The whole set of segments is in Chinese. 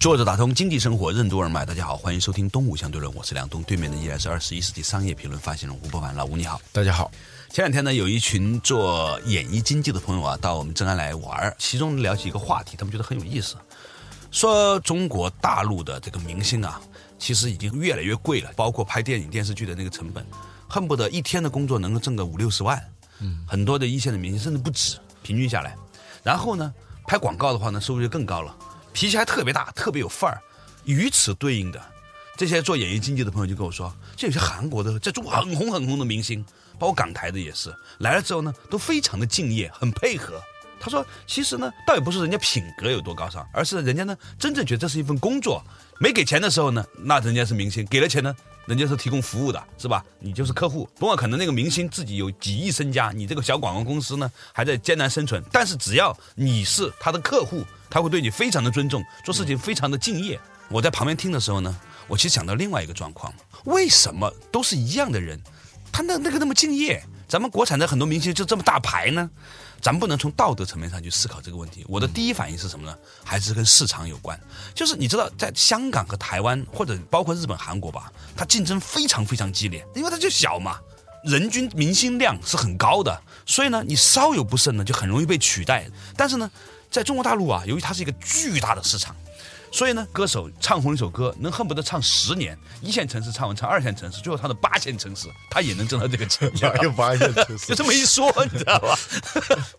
坐着打通经济生活任督二脉，大家好，欢迎收听东吴相对论，我是梁东，对面的依然是二十一世纪商业评论发行人吴伯凡，老吴你好，大家好。前两天呢，有一群做演艺经济的朋友啊，到我们正安来玩儿，其中聊起一个话题，他们觉得很有意思，说中国大陆的这个明星啊，其实已经越来越贵了，包括拍电影电视剧的那个成本，恨不得一天的工作能够挣个五六十万，嗯，很多的一线的明星甚至不止，平均下来，然后呢，拍广告的话呢，收入就更高了。脾气还特别大，特别有范儿。与此对应的，这些做演艺经济的朋友就跟我说，这有些韩国的在中国很红很红的明星，包括港台的也是，来了之后呢，都非常的敬业，很配合。他说，其实呢，倒也不是人家品格有多高尚，而是人家呢，真正觉得这是一份工作。没给钱的时候呢，那人家是明星；给了钱呢，人家是提供服务的，是吧？你就是客户。不过可能那个明星自己有几亿身家，你这个小广告公司呢，还在艰难生存。但是只要你是他的客户。他会对你非常的尊重，做事情非常的敬业。我在旁边听的时候呢，我其实想到另外一个状况：为什么都是一样的人，他那那个那么敬业？咱们国产的很多明星就这么大牌呢？咱们不能从道德层面上去思考这个问题。我的第一反应是什么呢？还是跟市场有关。就是你知道，在香港和台湾，或者包括日本、韩国吧，它竞争非常非常激烈，因为它就小嘛，人均明星量是很高的，所以呢，你稍有不慎呢，就很容易被取代。但是呢。在中国大陆啊，由于它是一个巨大的市场，所以呢，歌手唱红一首歌，能恨不得唱十年。一线城市唱完，唱二线城市，最后唱到八线城市，他也能挣到这个钱。有八线城市，就这么一说，你知道吧？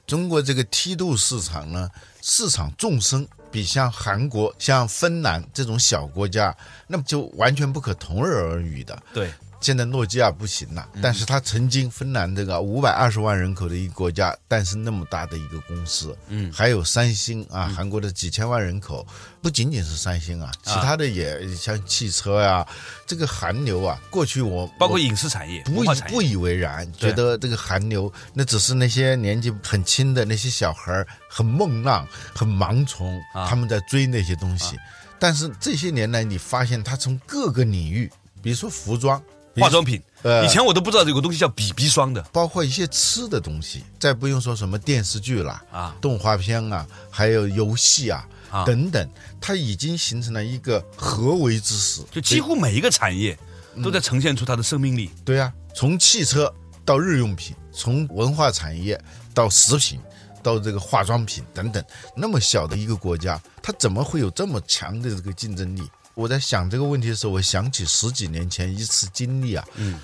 中国这个梯度市场呢，市场纵深，比像韩国、像芬兰这种小国家，那么就完全不可同日而语的。对。现在诺基亚不行了，但是他曾经芬兰这个五百二十万人口的一个国家，诞生那么大的一个公司，嗯，还有三星啊，韩国的几千万人口，不仅仅是三星啊，其他的也像汽车呀，这个韩流啊，过去我包括影视产业不不以为然，觉得这个韩流那只是那些年纪很轻的那些小孩很梦浪、很盲从，他们在追那些东西，但是这些年来你发现他从各个领域，比如说服装。化妆品，以前我都不知道有个东西叫 BB 霜的，包括一些吃的东西，再不用说什么电视剧啦啊，动画片啊，还有游戏啊等等，它已经形成了一个合为之势，就几乎每一个产业都在呈现出它的生命力。对啊，从汽车到日用品，从文化产业到食品，到这个化妆品等等，那么小的一个国家，它怎么会有这么强的这个竞争力？我在想这个问题的时候，我想起十几年前一次经历啊。嗯，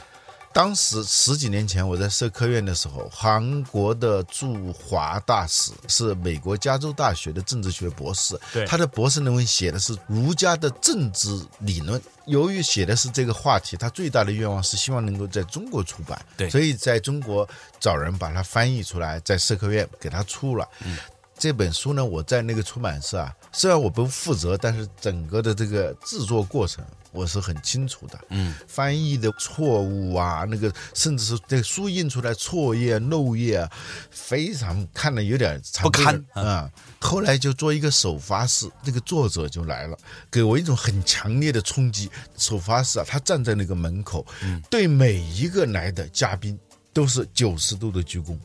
当时十几年前我在社科院的时候，韩国的驻华大使是美国加州大学的政治学博士，对，他的博士论文写的是儒家的政治理论。由于写的是这个话题，他最大的愿望是希望能够在中国出版，对，所以在中国找人把它翻译出来，在社科院给他出了。嗯。这本书呢，我在那个出版社啊，虽然我不负责，但是整个的这个制作过程我是很清楚的。嗯，翻译的错误啊，那个甚至是这个书印出来错页漏页，非常看了有点不堪啊。后来就做一个首发式，这个作者就来了，给我一种很强烈的冲击。首发式啊，他站在那个门口，对每一个来的嘉宾都是九十度的鞠躬。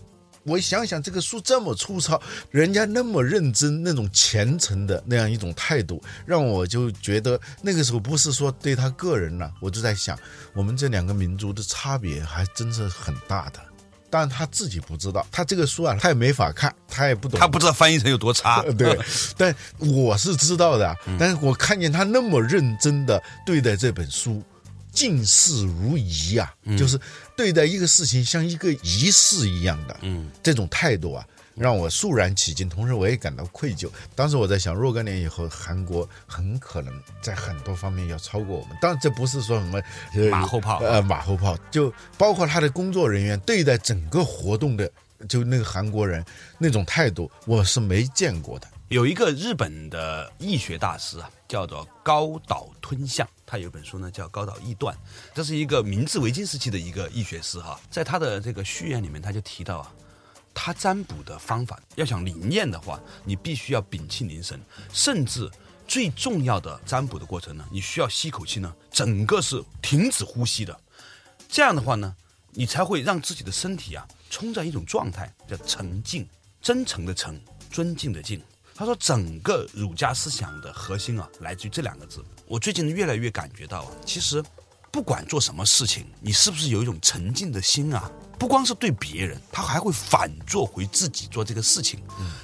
我想想，这个书这么粗糙，人家那么认真，那种虔诚的那样一种态度，让我就觉得那个时候不是说对他个人了，我就在想，我们这两个民族的差别还真是很大的。但他自己不知道，他这个书啊，他也没法看，他也不懂，他不知道翻译成有多差。对，但我是知道的，但是我看见他那么认真的对待这本书。敬事如仪啊，就是对待一个事情像一个仪式一样的，嗯，这种态度啊，让我肃然起敬，同时我也感到愧疚。当时我在想，若干年以后，韩国很可能在很多方面要超过我们。当然，这不是说什么马后炮，呃，马后炮，就包括他的工作人员对待整个活动的就那个韩国人那种态度，我是没见过的。有一个日本的易学大师啊，叫做高岛吞象，他有本书呢叫《高岛易断》，这是一个明治维新时期的一个易学师哈，在他的这个序言里面，他就提到啊，他占卜的方法要想灵验的话，你必须要屏气凝神，甚至最重要的占卜的过程呢，你需要吸口气呢，整个是停止呼吸的，这样的话呢，你才会让自己的身体啊冲在一种状态，叫沉静，真诚的诚，尊敬的敬。他说，整个儒家思想的核心啊，来自于这两个字。我最近越来越感觉到啊，其实不管做什么事情，你是不是有一种沉静的心啊？不光是对别人，他还会反做回自己做这个事情。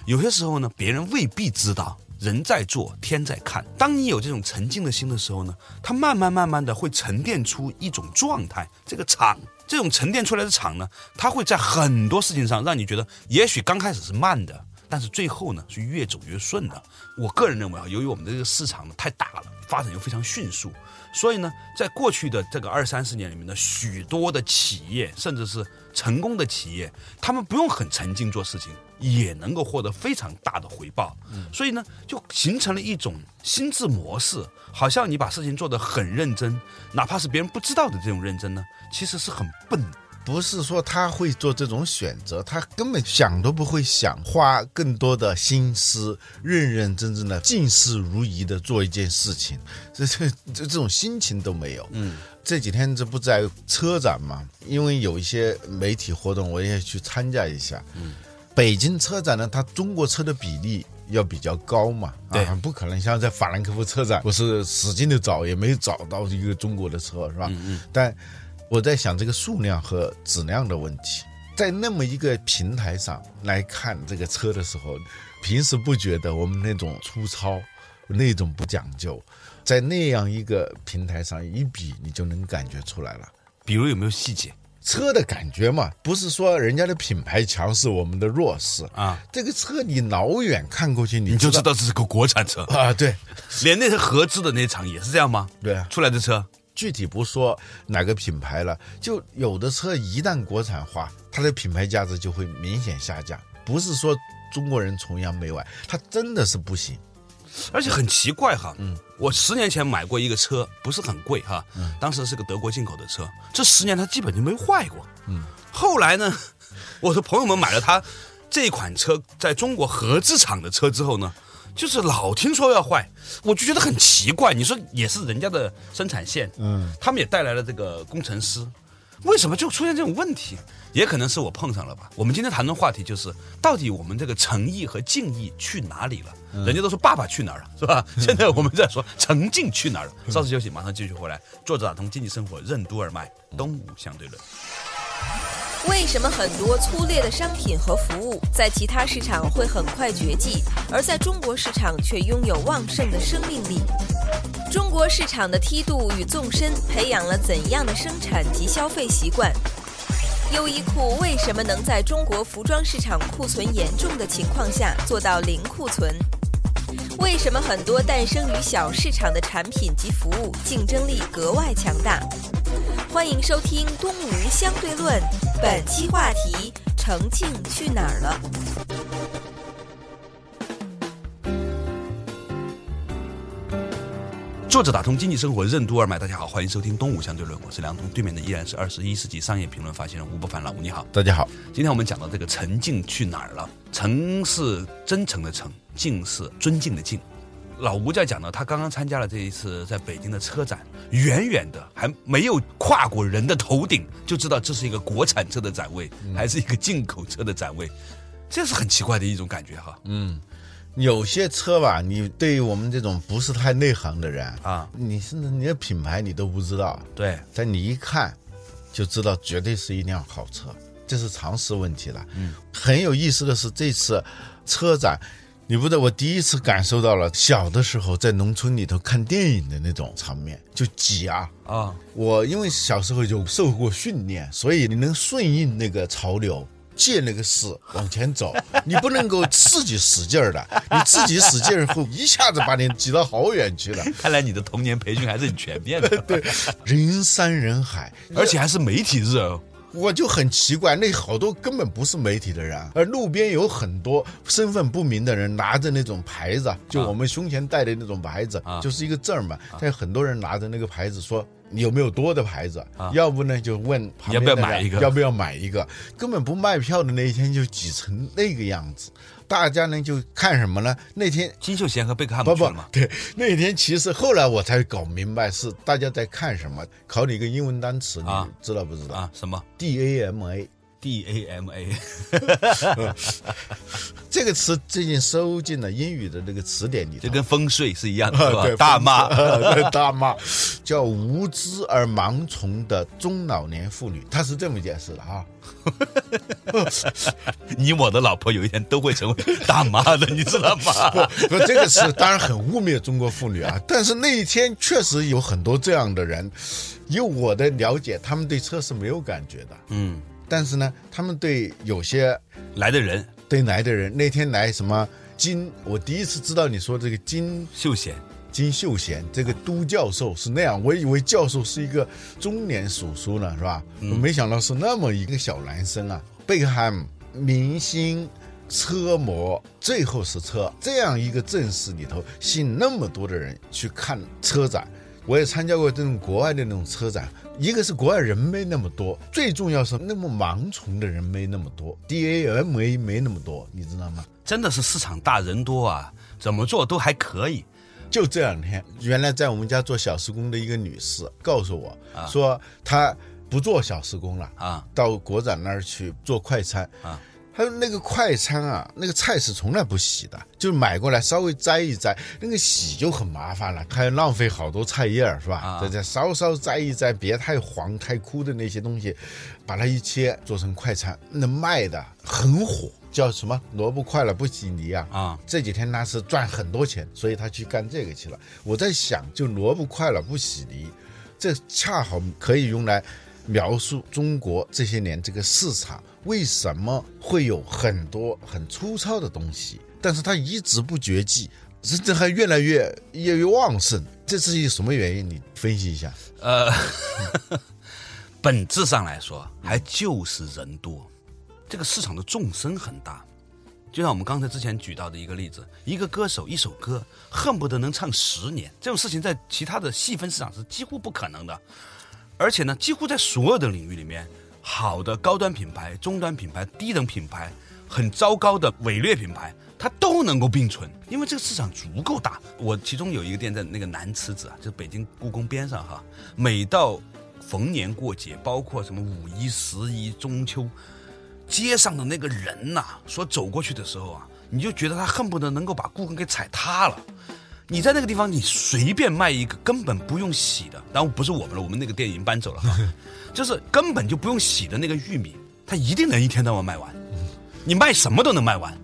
有些时候呢，别人未必知道，人在做，天在看。当你有这种沉静的心的时候呢，它慢慢慢慢的会沉淀出一种状态，这个场。这种沉淀出来的场呢，它会在很多事情上让你觉得，也许刚开始是慢的。但是最后呢，是越走越顺的。我个人认为啊，由于我们的这个市场呢太大了，发展又非常迅速，所以呢，在过去的这个二三十年里面呢，许多的企业，甚至是成功的企业，他们不用很沉静做事情，也能够获得非常大的回报。所以呢，就形成了一种心智模式，好像你把事情做得很认真，哪怕是别人不知道的这种认真呢，其实是很笨。不是说他会做这种选择，他根本想都不会想，花更多的心思，认认真真的、尽事如仪的做一件事情，这这这这种心情都没有。嗯，这几天这不在车展嘛？因为有一些媒体活动，我也去参加一下。嗯，北京车展呢，它中国车的比例要比较高嘛？对啊，不可能像在法兰克福车展，我是使劲的找，也没找到一个中国的车，是吧？嗯嗯，但。我在想这个数量和质量的问题，在那么一个平台上来看这个车的时候，平时不觉得我们那种粗糙，那种不讲究，在那样一个平台上一比，你就能感觉出来了。比如有没有细节？车的感觉嘛，不是说人家的品牌强势我们的弱势啊。这个车你老远看过去，你你就知道这是个国产车啊。对，连那些合资的那厂也是这样吗？对啊，出来的车。具体不说哪个品牌了，就有的车一旦国产化，它的品牌价值就会明显下降。不是说中国人崇洋媚外，它真的是不行。而且很奇怪哈，嗯，我十年前买过一个车，不是很贵哈，嗯，当时是个德国进口的车，这十年它基本就没坏过，嗯。后来呢，我的朋友们买了它这款车在中国合资厂的车之后呢。就是老听说要坏，我就觉得很奇怪。你说也是人家的生产线，嗯，他们也带来了这个工程师，为什么就出现这种问题？也可能是我碰上了吧。我们今天谈论话题就是，到底我们这个诚意和敬意去哪里了？人家都说爸爸去哪儿了，是吧？现在我们在说诚敬去哪儿了？稍事休息，马上继续回来。作者打通经济生活任督二脉，东吴相对论。为什么很多粗劣的商品和服务在其他市场会很快绝迹，而在中国市场却拥有旺盛的生命力？中国市场的梯度与纵深培养了怎样的生产及消费习惯？优衣库为什么能在中国服装市场库存严重的情况下做到零库存？为什么很多诞生于小市场的产品及服务竞争力格外强大？欢迎收听《东吴相对论》，本期话题：诚静去哪儿了？作者打通经济生活任督二脉，大家好，欢迎收听《东吴相对论》，我是梁通，对面的依然是二十一世纪商业评论发行人吴伯凡老吴，你好，大家好。今天我们讲到这个诚静去哪儿了？诚是真诚的诚，静是尊敬的敬。老吴在讲呢，他刚刚参加了这一次在北京的车展，远远的还没有跨过人的头顶，就知道这是一个国产车的展位，还是一个进口车的展位，这是很奇怪的一种感觉哈。嗯，有些车吧，你对于我们这种不是太内行的人啊，你甚至你的品牌你都不知道，对，但你一看就知道绝对是一辆好车，这是常识问题了。嗯，很有意思的是这次车展。你不知道，我第一次感受到了小的时候在农村里头看电影的那种场面，就挤啊啊！我因为小时候有受过训练，所以你能顺应那个潮流，借那个势往前走。你不能够自己使劲儿的，你自己使劲儿后，一下子把你挤到好远去了。看来你的童年培训还是很全面的。对，人山人海，而且还是媒体日哦。我就很奇怪，那好多根本不是媒体的人啊，而路边有很多身份不明的人拿着那种牌子，啊，就我们胸前戴的那种牌子，啊就是一个证嘛。但有很多人拿着那个牌子说。你有没有多的牌子？要不呢就问旁边要不要买一个要不要买一个？根本不卖票的那一天就挤成那个样子，大家呢就看什么呢？那天金秀贤和贝克汉姆不不？对，那天其实后来我才搞明白是大家在看什么。考你一个英文单词，你啊知道不知道、啊，什么 d A M A D A M A？这个词最近收进了英语的那个词典里头。就跟风水是一样的，是吧对？大妈。大妈，叫无知而盲从的中老年妇女，她是这么解释的啊。你我的老婆有一天都会成为大妈的，你知道吗？不，这个词当然很污蔑中国妇女啊。但是那一天确实有很多这样的人，以我的了解，他们对车是没有感觉的。嗯，但是呢，他们对有些来的人对来的人，那天来什么金，我第一次知道你说这个金秀贤金秀贤这个都教授是那样，我以为教授是一个中年叔叔呢，是吧？我没想到是那么一个小男生啊。贝克汉姆明星。车模最后是车，这样一个阵势里头，吸引那么多的人去看车展。我也参加过这种国外的那种车展，一个是国外人没那么多，最重要是那么盲从的人没那么多，D A M A 没那么多，你知道吗？真的是市场大人多啊，怎么做都还可以。就这两天，原来在我们家做小时工的一个女士告诉我、说，她不做小时工了啊，到国展那儿去做快餐啊。她说那个快餐啊，那个菜是从来不洗的，就是买过来稍微摘一摘，那个洗就很麻烦了，还要浪费好多菜叶儿是吧？啊再再稍稍摘一摘，别太黄太枯的那些东西，把它一切做成快餐，那卖的很火，叫什么萝卜快了不洗泥啊啊这几天他是赚很多钱，所以他去干这个去了。我在想，就萝卜快了不洗泥，这恰好可以用来描述中国这些年这个市场为什么会有很多很粗糙的东西，但是它一直不绝迹，甚至还越来越越来越旺盛。这是一什么原因？你分析一下。呃，本质上来说，还就是人多，这个市场的纵深很大。就像我们刚才之前举到的一个例子，一个歌手一首歌恨不得能唱十年，这种事情在其他的细分市场是几乎不可能的。而且呢，几乎在所有的领域里面，好的高端品牌、中端品牌、低等品牌，很糟糕的伪劣品牌，它都能够并存，因为这个市场足够大。我其中有一个店在那个南池子啊，就北京故宫边上哈，每到逢年过节，包括什么五一、十一、中秋，街上的那个人呐、说走过去的时候啊，你就觉得他恨不得能够把故宫给踩塌了。你在那个地方，你随便卖一个根本不用洗的，当然不是我们了，我们那个店已经搬走了哈，就是根本就不用洗的那个玉米，它一定能一天到晚卖完，你卖什么都能卖完。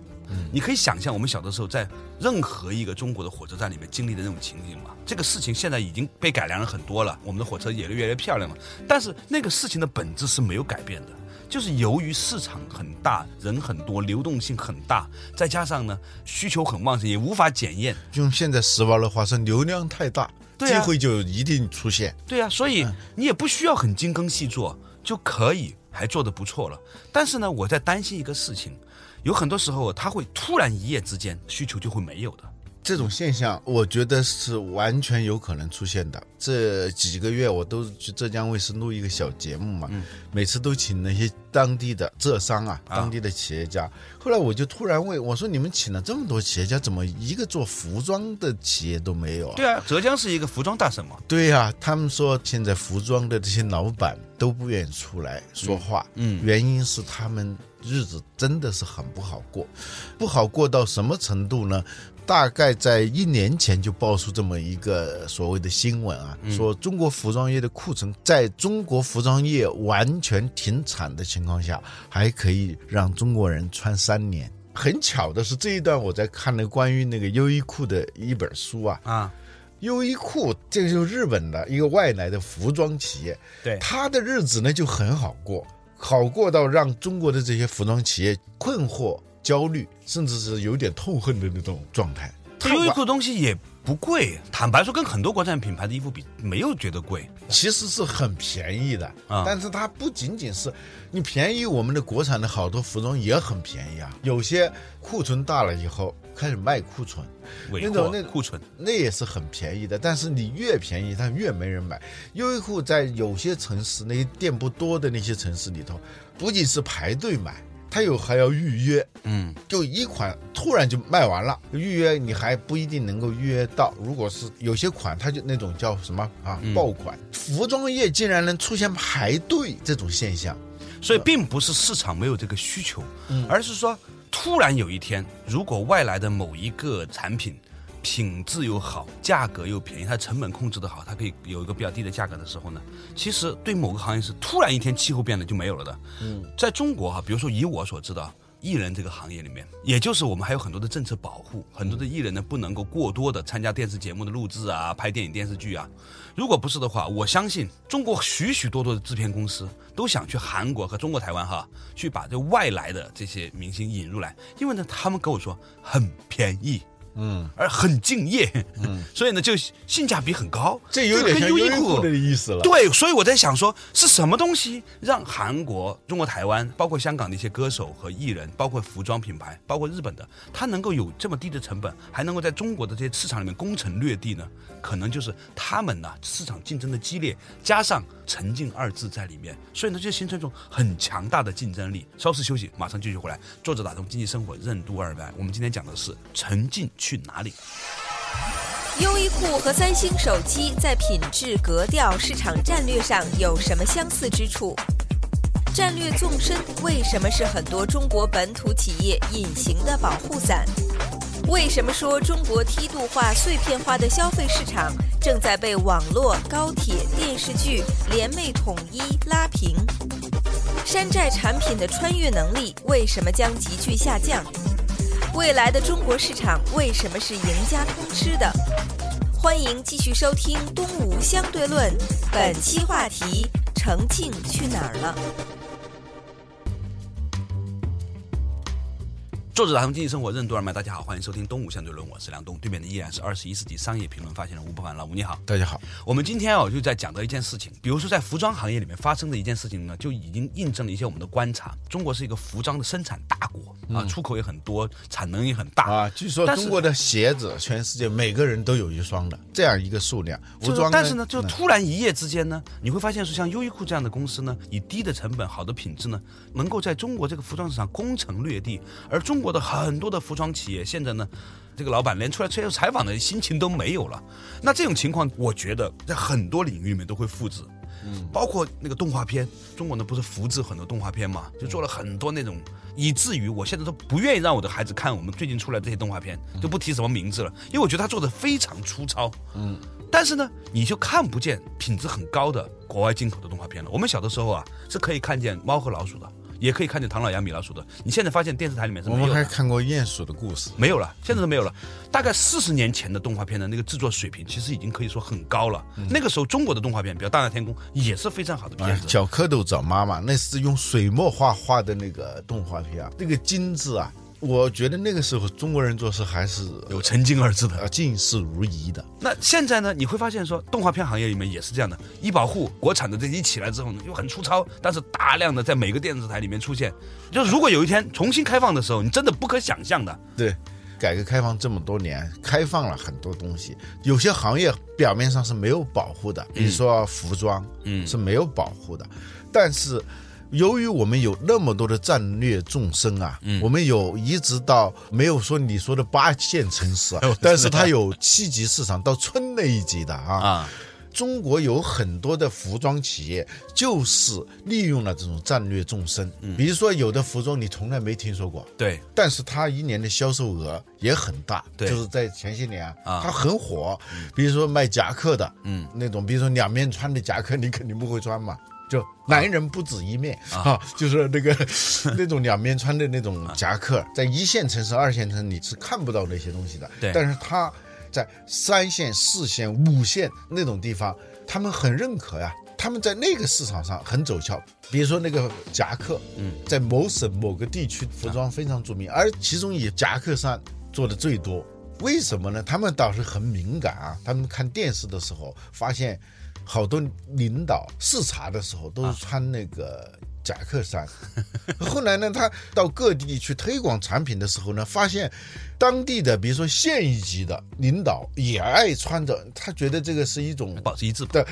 你可以想象我们小的时候在任何一个中国的火车站里面经历的那种情景吗？这个事情现在已经被改良了很多了，我们的火车也越来越漂亮了，但是那个事情的本质是没有改变的。就是由于市场很大，人很多，流动性很大，再加上呢需求很旺盛，也无法检验，用现在时髦的话说，流量太大，对啊机会就一定出现。对啊，所以你也不需要很精耕细作就可以还做得不错了。但是呢，我在担心一个事情，有很多时候它会突然一夜之间需求就会没有的。这种现象，我觉得是完全有可能出现的。这几个月我都去浙江卫视录一个小节目嘛，每次都请那些当地的浙商啊，啊当地的企业家。后来我就突然问我说：“你们请了这么多企业家，怎么一个做服装的企业都没有啊？”对啊，浙江是一个服装大省嘛。对呀、他们说现在服装的这些老板都不愿意出来说话，嗯嗯原因是他们日子真的是很不好过，不好过到什么程度呢？大概在一年前就爆出这么一个所谓的新闻啊，说中国服装业的库存在中国服装业完全停产的情况下，还可以让中国人穿三年。很巧的是，这一段我在看那关于那个优衣库的一本书啊，啊，优衣库这个就是日本的一个外来的服装企业，对他的日子呢就很好过，好过到让中国的这些服装企业困惑、焦虑，甚至是有点痛恨的那种状态。这优衣库东西也不贵，坦白说，跟很多国产品牌的衣服比，没有觉得贵。其实是很便宜的，啊但是它不仅仅是你便宜，我们的国产的好多服装也很便宜啊。有些库存大了以后开始卖库存，那种那库存，那也是很便宜的。但是你越便宜，它越没人买。优衣库在有些城市，那些店不多的那些城市里头，不仅是排队买，它有还要预约。嗯，就一款突然就卖完了，预约你还不一定能够预约到。如果是有些款，它就那种叫什么啊嗯爆款，服装业竟然能出现排队这种现象，所以并不是市场没有这个需求，嗯而是说突然有一天，如果外来的某一个产品品质又好，价格又便宜，它成本控制的好，它可以有一个比较低的价格的时候呢，其实对某个行业是突然一天气候变了就没有了的。嗯，在中国哈，比如说以我所知道。艺人这个行业里面，也就是我们还有很多的政策保护，很多的艺人呢不能够过多的参加电视节目的录制啊、拍电影电视剧啊。如果不是的话，我相信中国许许多多的制片公司都想去韩国和中国台湾哈，去把这外来的这些明星引入来，因为呢，他们跟我说很便宜，嗯，而很敬业，嗯，所以呢，就性价比很高。这有点像优衣库库的意思了。对，所以我在想说，是什么东西让韩国、中国台湾，包括香港的一些歌手和艺人，包括服装品牌，包括日本的，他能够有这么低的成本，还能够在中国的这些市场里面攻城略地呢？可能就是他们呢市场竞争的激烈，加上沉浸二字在里面，所以呢就形成一种很强大的竞争力。稍事休息，马上继续回来。作者打通经济生活任督二脉，我们今天讲的是沉浸去哪里？优衣库和三星手机在品质、格调、市场战略上有什么相似之处？战略纵深为什么是很多中国本土企业隐形的保护伞？为什么说中国梯度化、碎片化的消费市场正在被网络、高铁、电视剧联袂统一拉平？山寨产品的穿越能力为什么将急剧下降？未来的中国市场为什么是赢家通吃的？欢迎继续收听《东吴相对论》，本期话题：程静去哪儿了？作者打通经济生活任督二脉，大家好，欢迎收听《东吴相对论》，我是梁东，对面的依然是二十一世纪商业评论发现人吴伯凡，老吴你好。大家好，我们今天哦就在讲到一件事情，比如说在服装行业里面发生的一件事情呢，就已经印证了一些我们的观察。中国是一个服装的生产大国啊，出口 也很多，产能也很大啊，据说中国的鞋子，全世界每个人都有一双的，这样一个数量。服装，但是呢，就嗯突然一夜之间呢，你会发现说，像优衣库这样的公司呢，以低的成本、好的品质呢，能够在中国这个服装市场攻城略地。而中国的很多的服装企业现在呢，这个老板连出来接受采访的心情都没有了。那这种情况，我觉得在很多领域里面都会复制。嗯，包括那个动画片，中国呢不是复制很多动画片嘛，就做了很多那种，以至于我现在都不愿意让我的孩子看我们最近出来这些动画片，就不提什么名字了，因为我觉得他做的非常粗糙。嗯，但是呢，你就看不见品质很高的国外进口的动画片了。我们小的时候啊，是可以看见猫和老鼠的，也可以看见唐老鸭、米老鼠的。你现在发现电视台里面是我们还。看过鼹鼠的故事。没有了，现在都没有了。大概四十年前的动画片的那个制作水平，其实已经可以说很高了。那个时候中国的动画片，比如《大闹天宫》，也是非常好的片啊，子。小蝌蚪找妈妈，那是用水墨画画的那个动画片啊，那个精致啊，我觉得那个时候中国人做事还是有曾经二字的。呃尽事如仪的。那现在呢，你会发现说，动画片行业里面也是这样的，医保护国产的这一起来之后呢，又很粗糙，但是大量的在每个电视台里面出现。就如果有一天重新开放的时候，你真的不可想象的。对，改革开放这么多年，开放了很多东西，有些行业表面上是没有保护的，比如说服装，嗯是没有保护的，但是。由于我们有那么多的战略纵深啊，嗯。我们有一直到没有说你说的八线城市啊，但是它有七级市场到村那一级的啊，啊，中国有很多的服装企业就是利用了这种战略纵深，比如说有的服装你从来没听说过，对，但是它一年的销售额也很大，对。就是在前些年啊。它很火。比如说卖夹克的，嗯，那种，比如说两面穿的夹克，你肯定不会穿嘛。就男人不止一面啊，就是那个 那种两面穿的那种夹克，在一线城市、二线城市你是看不到那些东西的。对但是他在三线、四线、五线那种地方，他们很认可呀。他们在那个市场上很走俏，比如说那个夹克，嗯，在某省某个地区服装非常著名，而其中以夹克衫做的最多。为什么呢？他们倒是很敏感啊。他们看电视的时候，发现好多领导视察的时候都是穿那个夹克衫。后来呢，他到各地去推广产品的时候呢，发现当地的比如说县一级的领导也爱穿着，他觉得这个是一种保持一致。对，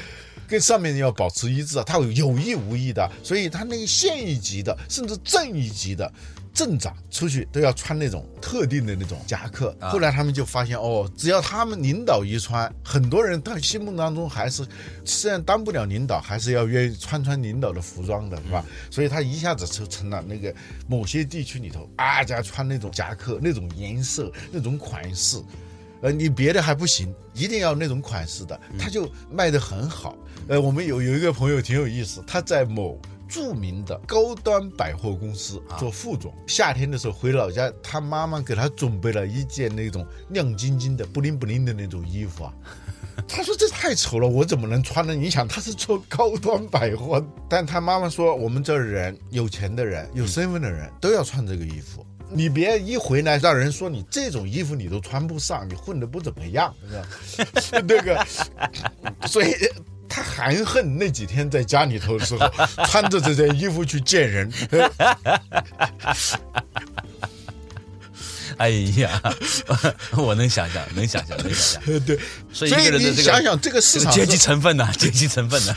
跟上面要保持一致啊，他有有意无意的，所以他那个县一级的，甚至镇一级的。镇长出去都要穿那种特定的那种夹克，后来他们就发现哦，只要他们领导一穿，很多人他心目当中还是虽然当不了领导，还是要愿意穿穿领导的服装的，是吧？所以他一下子就成了那个某些地区里头啊家穿那种夹克，那种颜色、那种款式，呃，你别的还不行，一定要那种款式的，他就卖得很好。呃，我们有有一个朋友挺有意思，他在某。著名的高端百货公司做副总，夏天的时候回老家，他妈妈给他准备了一件那种亮晶晶的、不灵不灵的那种衣服啊。他说这太丑了，我怎么能穿呢？你想他是做高端百货，但他妈妈说我们这儿人有钱的人、有身份的人都要穿这个衣服，你别一回来让人说你这种衣服你都穿不上，你混的不怎么样，是吧？那个，所以。他含恨那几天在家里头的时候，穿着这件衣服去见人。哎呀，我能想象，能想象，能想象。对，所以你想想这个市场阶级成分呢？阶级成分呢？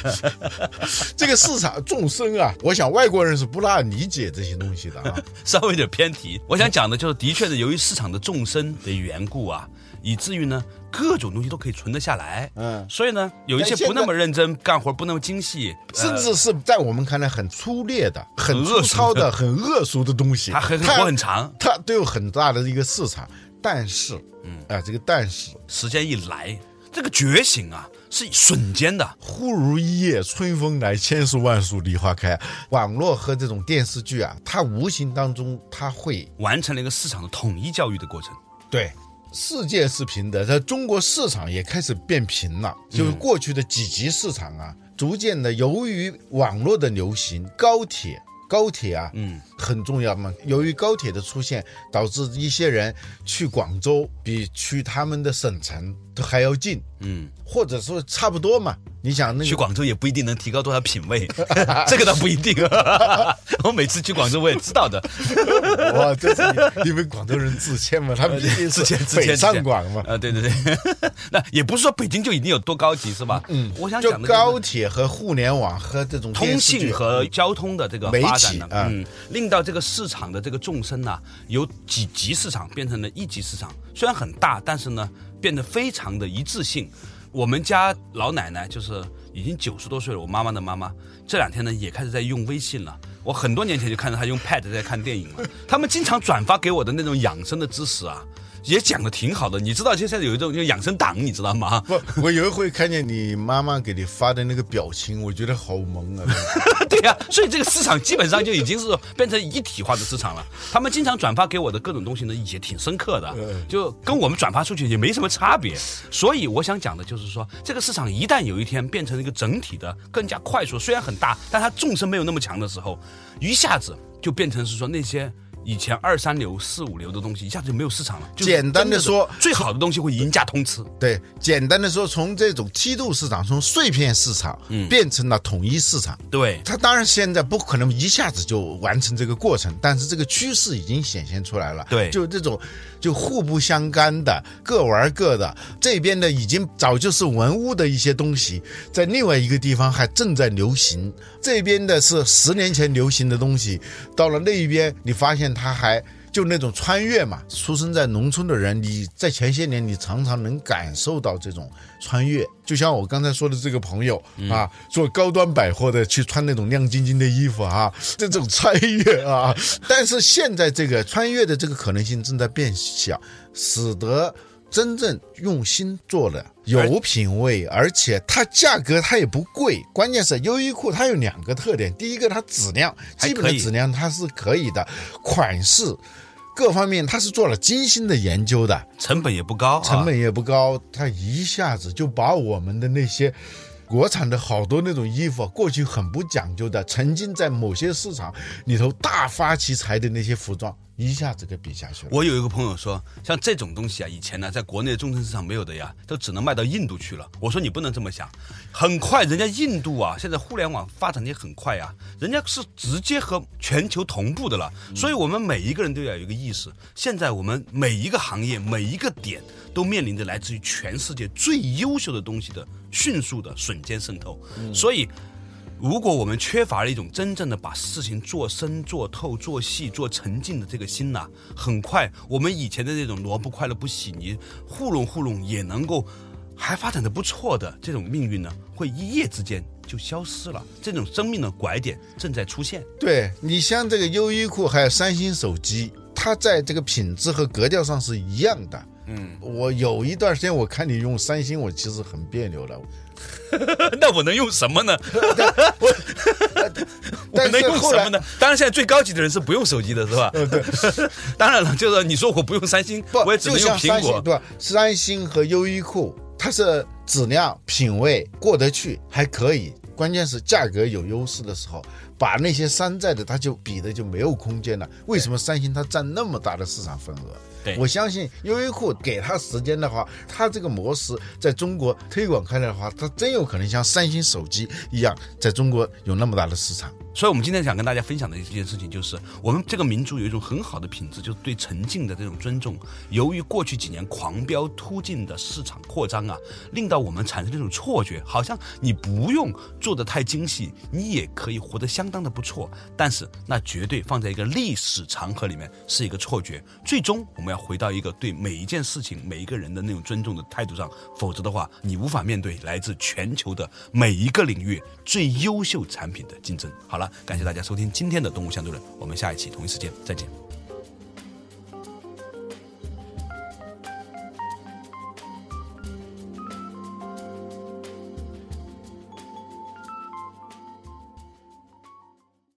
这个市场众生啊，我想外国人是不大理解这些东西的啊。稍微有点偏题，我想讲的就是，的确是由于市场的众生的缘故啊，以至于呢。各种东西都可以存得下来，嗯，所以呢，有一些不那么认真干活、不那么精细，甚至是在我们看来很粗劣的、很粗糙的、很恶俗的东西，它很活很长，它都有很大的一个市场。但是，嗯，啊，这个但是，时间一来，这个觉醒啊，是瞬间的，忽如一夜春风来，千树万树梨花开。网络和这种电视剧啊，它无形当中它会完成了一个市场的统一教育的过程。对。世界是平的，在中国市场也开始变平了。就是过去的几级市场啊，逐渐的由于网络的流行，高铁高铁啊，嗯，很重要嘛。由于高铁的出现，导致一些人去广州比去他们的省城都还要近，嗯，或者说差不多嘛。你想，那去广州也不一定能提高多少品味，这个倒不一定。我每次去广州，我也知道的。哇，这是因为广州人自谦嘛，他们自谦自谦上广嘛。啊，对对对，那也不是说北京就一定有多高级，是吧？嗯，我想讲的高铁和互联网和这种通信和交通的这个发展呢，嗯，令到这个市场的这个纵深呢，由几级市场变成了一级市场，虽然很大，但是呢，变得非常的一致性。我们家老奶奶就是已经九十多岁了，我妈妈的妈妈这两天呢也开始在用微信了。我很多年前就看到她用 Pad 在看电影了。他们经常转发给我的那种养生的知识啊。也讲的挺好的，你知道现在有一种就养生党，你知道吗？不，我有一回看见你妈妈给你发的那个表情，我觉得好萌啊！对呀，所以这个市场基本上就已经是变成一体化的市场了。他们经常转发给我的各种东西呢，也挺深刻的，就跟我们转发出去也没什么差别。所以我想讲的就是说，这个市场一旦有一天变成一个整体的、更加快速，虽然很大，但它纵深没有那么强的时候，一下子就变成是说那些。以前二三流、四五流的东西一下子就没有市场了。简单的说，最好的东西会赢家通吃。对，简单的说，从这种梯度市场，从碎片市场，嗯，变成了统一市场。对，它当然现在不可能一下子就完成这个过程，但是这个趋势已经显现出来了。对，就这种就互不相干的，各玩各的。这边的已经早就是文物的一些东西，在另外一个地方还正在流行。这边的是十年前流行的东西，到了那一边，你发现。他还就那种穿越嘛，出生在农村的人，你在前些年你常常能感受到这种穿越，就像我刚才说的这个朋友啊，做高端百货的去穿那种亮晶晶的衣服啊，这种穿越啊，但是现在这个穿越的这个可能性正在变小，使得。真正用心做的，有品位，而且它价格它也不贵。关键是优衣库它有两个特点：第一个，它质量基本的质量它是可以的，款式各方面它是做了精心的研究的，成本也不高，成本也不高。它一下子就把我们的那些国产的好多那种衣服，过去很不讲究的，曾经在某些市场里头大发其财的那些服装。一下子给比下去了。我有一个朋友说，像这种东西啊，以前呢在国内的中层市场没有的呀，都只能卖到印度去了。我说你不能这么想，很快人家印度啊，现在互联网发展的也很快呀，人家是直接和全球同步的了。所以我们每一个人都要有一个意识，现在我们每一个行业每一个点都面临着来自于全世界最优秀的东西的迅速的瞬间渗透，所以。如果我们缺乏了一种真正的把事情做深、做透、做细、做沉浸的这个心呐、很快我们以前的那种萝卜快乐不洗泥，糊弄糊弄也能够还发展的不错的这种命运呢，会一夜之间就消失了。这种生命的拐点正在出现。对你像这个优衣库还有三星手机，它在这个品质和格调上是一样的。嗯，我有一段时间我看你用三星，我其实很别扭的。那我能用什么呢？我 但能是用什么呢？当然，现在最高级的人是不用手机的，是吧？对。当然了，就是你说我不用三星，不，我也只能用苹果。对吧？三星和优衣库，它是质量、品味过得去，还可以。关键是价格有优势的时候，把那些山寨的，它就比的就没有空间了。为什么三星它占那么大的市场份额？我相信优衣库给他时间的话，他这个模式在中国推广开来的话，他真有可能像三星手机一样，在中国有那么大的市场。所以，我们今天想跟大家分享的一件事情，就是我们这个民族有一种很好的品质，就是对沉浸的这种尊重。由于过去几年狂飙突进的市场扩张啊，令到我们产生这种错觉，好像你不用做的太精细，你也可以活得相当的不错。但是，那绝对放在一个历史长河里面是一个错觉。最终，我们要回到一个对每一件事情、每一个人的那种尊重的态度上，否则的话，你无法面对来自全球的每一个领域最优秀产品的竞争。好了感谢大家收听今天的《动物相对论》，我们下一期同一时间再见。